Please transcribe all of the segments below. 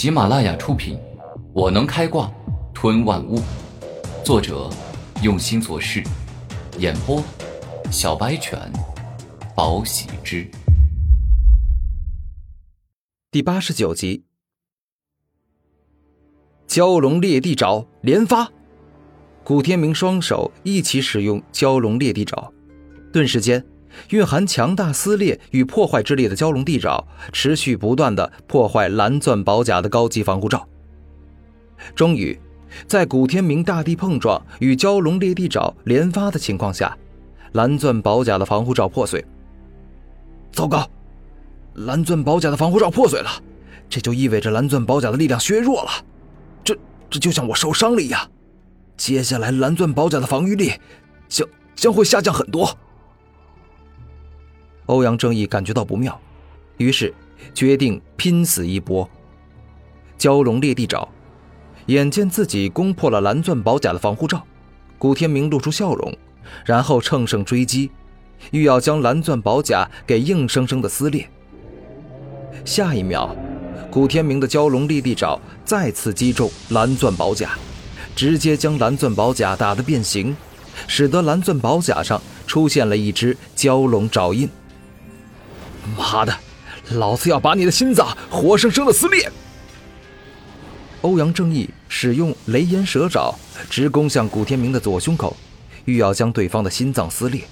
喜马拉雅出品，《我能开挂吞万物》，作者用心做事，演播小白犬，宝喜之。第八十九集，蛟龙裂地爪连发，古天明双手一起使用蛟龙裂地爪，顿时间。蕴含强大撕裂与破坏之力的蛟龙地爪，持续不断的破坏蓝钻宝甲的高级防护罩。终于，在古天明大地碰撞与蛟龙裂地爪连发的情况下，蓝钻宝甲的防护罩破碎。糟糕，蓝钻宝甲的防护罩破碎了，这就意味着蓝钻宝甲的力量削弱了。这这就像我受伤了一样，接下来蓝钻宝甲的防御力将将会下降很多。欧阳正义感觉到不妙，于是决定拼死一搏。蛟龙裂地爪，眼见自己攻破了蓝钻宝甲的防护罩，古天明露出笑容，然后乘胜追击，欲要将蓝钻宝甲给硬生生的撕裂。下一秒，古天明的蛟龙裂地爪再次击中蓝钻宝甲，直接将蓝钻宝甲打得变形，使得蓝钻宝甲上出现了一只蛟龙爪印。妈的，老子要把你的心脏活生生的撕裂！欧阳正义使用雷炎蛇爪直攻向古天明的左胸口，欲要将对方的心脏撕裂。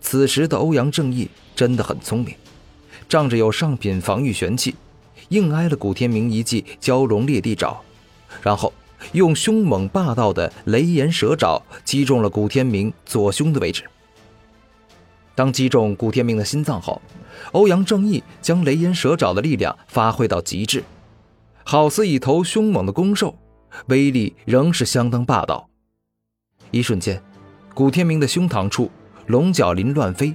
此时的欧阳正义真的很聪明，仗着有上品防御玄器，硬挨了古天明一记蛟龙裂地爪，然后用凶猛霸道的雷炎蛇爪击中了古天明左胸的位置。当击中古天明的心脏后，欧阳正义将雷炎蛇爪的力量发挥到极致，好似一头凶猛的公兽，威力仍是相当霸道。一瞬间，古天明的胸膛处龙角鳞乱飞，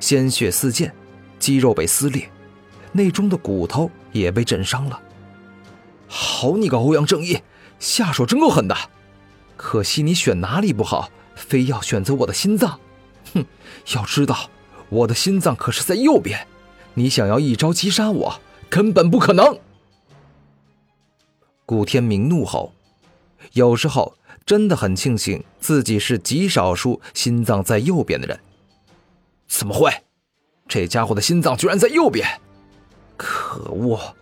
鲜血四溅，肌肉被撕裂，内中的骨头也被震伤了。好你个欧阳正义，下手真够狠的！可惜你选哪里不好，非要选择我的心脏。哼，要知道，我的心脏可是在右边，你想要一招击杀我，根本不可能。古天明怒吼：“有时候真的很庆幸自己是极少数心脏在右边的人。”怎么会？这家伙的心脏居然在右边！可恶！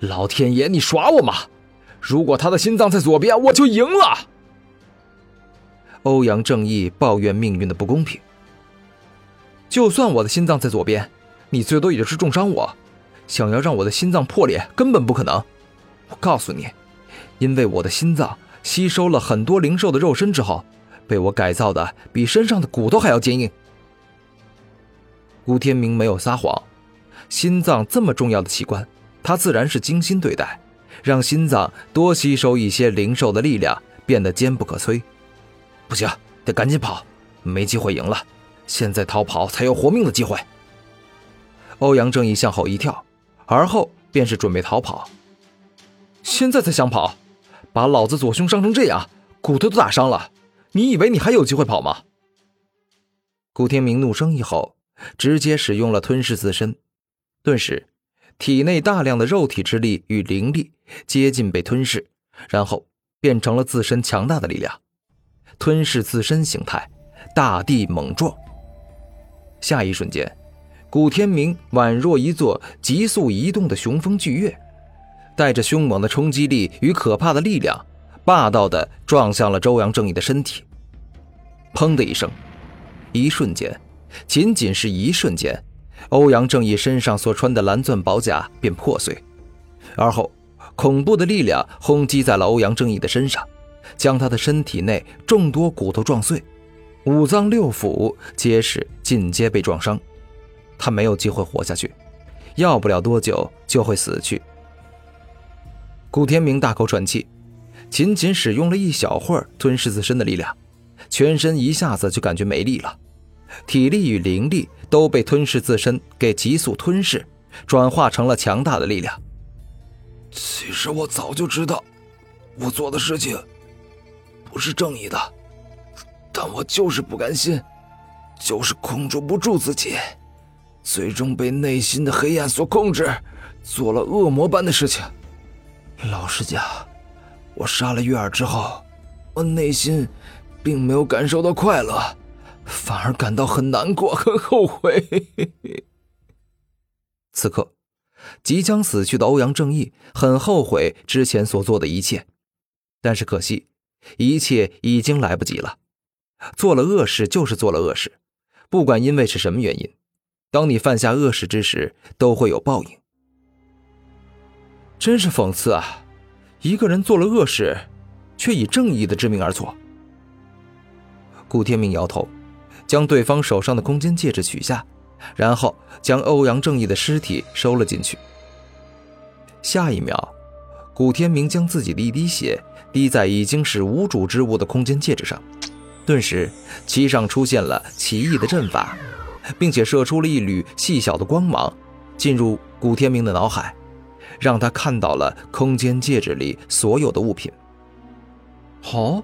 老天爷，你耍我吗？如果他的心脏在左边，我就赢了。欧阳正义抱怨命运的不公平。就算我的心脏在左边，你最多也就是重伤我。想要让我的心脏破裂，根本不可能。我告诉你，因为我的心脏吸收了很多灵兽的肉身之后，被我改造的比身上的骨头还要坚硬。古天明没有撒谎，心脏这么重要的器官，他自然是精心对待，让心脏多吸收一些灵兽的力量，变得坚不可摧。不行，得赶紧跑，没机会赢了。现在逃跑才有活命的机会。欧阳正义向后一跳，而后便是准备逃跑。现在才想跑，把老子左胸伤成这样，骨头都打伤了，你以为你还有机会跑吗？古天明怒声一吼，直接使用了吞噬自身，顿时体内大量的肉体之力与灵力接近被吞噬，然后变成了自身强大的力量，吞噬自身形态，大地猛撞。下一瞬间，古天明宛若一座急速移动的雄风巨岳，带着凶猛的冲击力与可怕的力量，霸道的撞向了周阳正义的身体。砰的一声，一瞬间，仅仅是一瞬间，欧阳正义身上所穿的蓝钻宝甲便破碎，而后恐怖的力量轰击在了欧阳正义的身上，将他的身体内众多骨头撞碎。五脏六腑皆是尽皆被撞伤，他没有机会活下去，要不了多久就会死去。古天明大口喘气，仅仅使用了一小会儿吞噬自身的力量，全身一下子就感觉没力了，体力与灵力都被吞噬自身给急速吞噬，转化成了强大的力量。其实我早就知道，我做的事情不是正义的。但我就是不甘心，就是控制不住自己，最终被内心的黑暗所控制，做了恶魔般的事情。老实讲，我杀了月儿之后，我内心并没有感受到快乐，反而感到很难过、很后悔。此刻，即将死去的欧阳正义很后悔之前所做的一切，但是可惜，一切已经来不及了。做了恶事就是做了恶事，不管因为是什么原因，当你犯下恶事之时，都会有报应。真是讽刺啊！一个人做了恶事，却以正义的之名而做。顾天明摇头，将对方手上的空间戒指取下，然后将欧阳正义的尸体收了进去。下一秒，古天明将自己的一滴血滴在已经是无主之物的空间戒指上，顿时其上出现了奇异的阵法，并且射出了一缕细小的光芒，进入古天明的脑海。让他看到了空间戒指里所有的物品。好，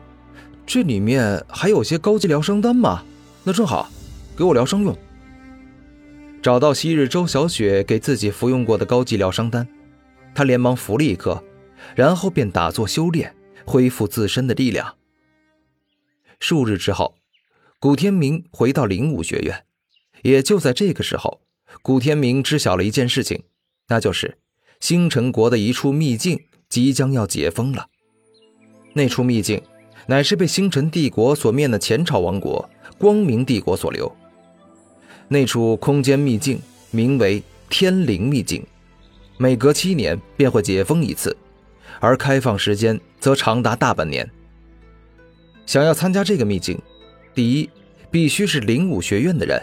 这里面还有些高级疗伤丹吗？那正好，给我疗伤用。找到昔日周小雪给自己服用过的高级疗伤丹，他连忙服了一颗，然后便打坐修炼，恢复自身的力量。数日之后，古天明回到灵武学院。也就在这个时候，古天明知晓了一件事情，那就是。星辰国的一处秘境即将要解封了。那处秘境，乃是被星辰帝国所灭的前朝王国光明帝国所留。那处空间秘境名为天灵秘境，每隔七年便会解封一次，而开放时间则长达大半年。想要参加这个秘境，第一，必须是灵武学院的人；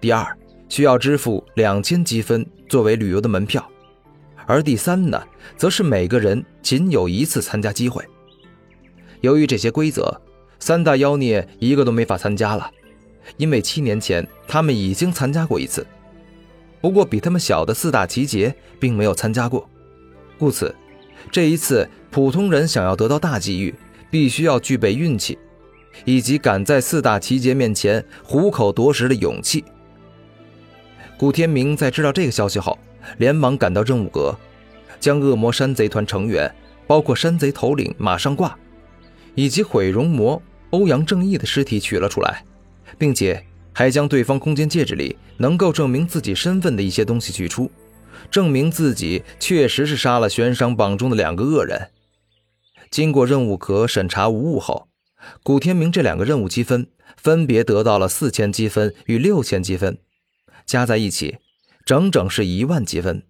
第二，需要支付两千积分作为旅游的门票。而第三呢，则是每个人仅有一次参加机会。由于这些规则，三大妖孽一个都没法参加了，因为七年前他们已经参加过一次。不过比他们小的四大奇杰并没有参加过，故此，这一次普通人想要得到大机遇，必须要具备运气，以及敢在四大奇杰面前虎口夺食的勇气。古天明在知道这个消息后。连忙赶到任务阁，将恶魔山贼团成员，包括山贼头领马上挂，以及毁容魔欧阳正义的尸体取了出来，并且还将对方空间戒指里能够证明自己身份的一些东西取出，证明自己确实是杀了悬赏榜中的两个恶人。经过任务阁审查无误后，古天明这两个任务积分分别得到了四千积分与六千积分，加在一起。整整是一万积分。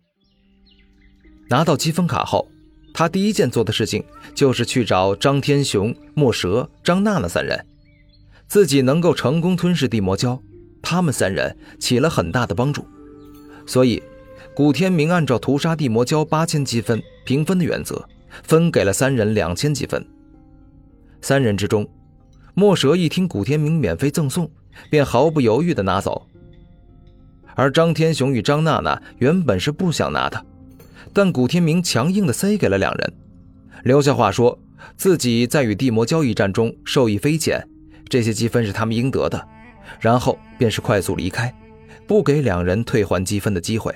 拿到积分卡后，他第一件做的事情就是去找张天雄、莫蛇、张娜娜三人。自己能够成功吞噬地魔蛟，他们三人起了很大的帮助。所以，古天明按照屠杀地魔蛟八千积分平分的原则，分给了三人两千积分。三人之中，墨蛇一听古天明免费赠送，便毫不犹豫地拿走。而张天雄与张娜娜原本是不想拿的，但古天明强硬的塞给了两人，留下话说自己在与地魔交易战中受益匪浅，这些积分是他们应得的，然后便是快速离开，不给两人退还积分的机会。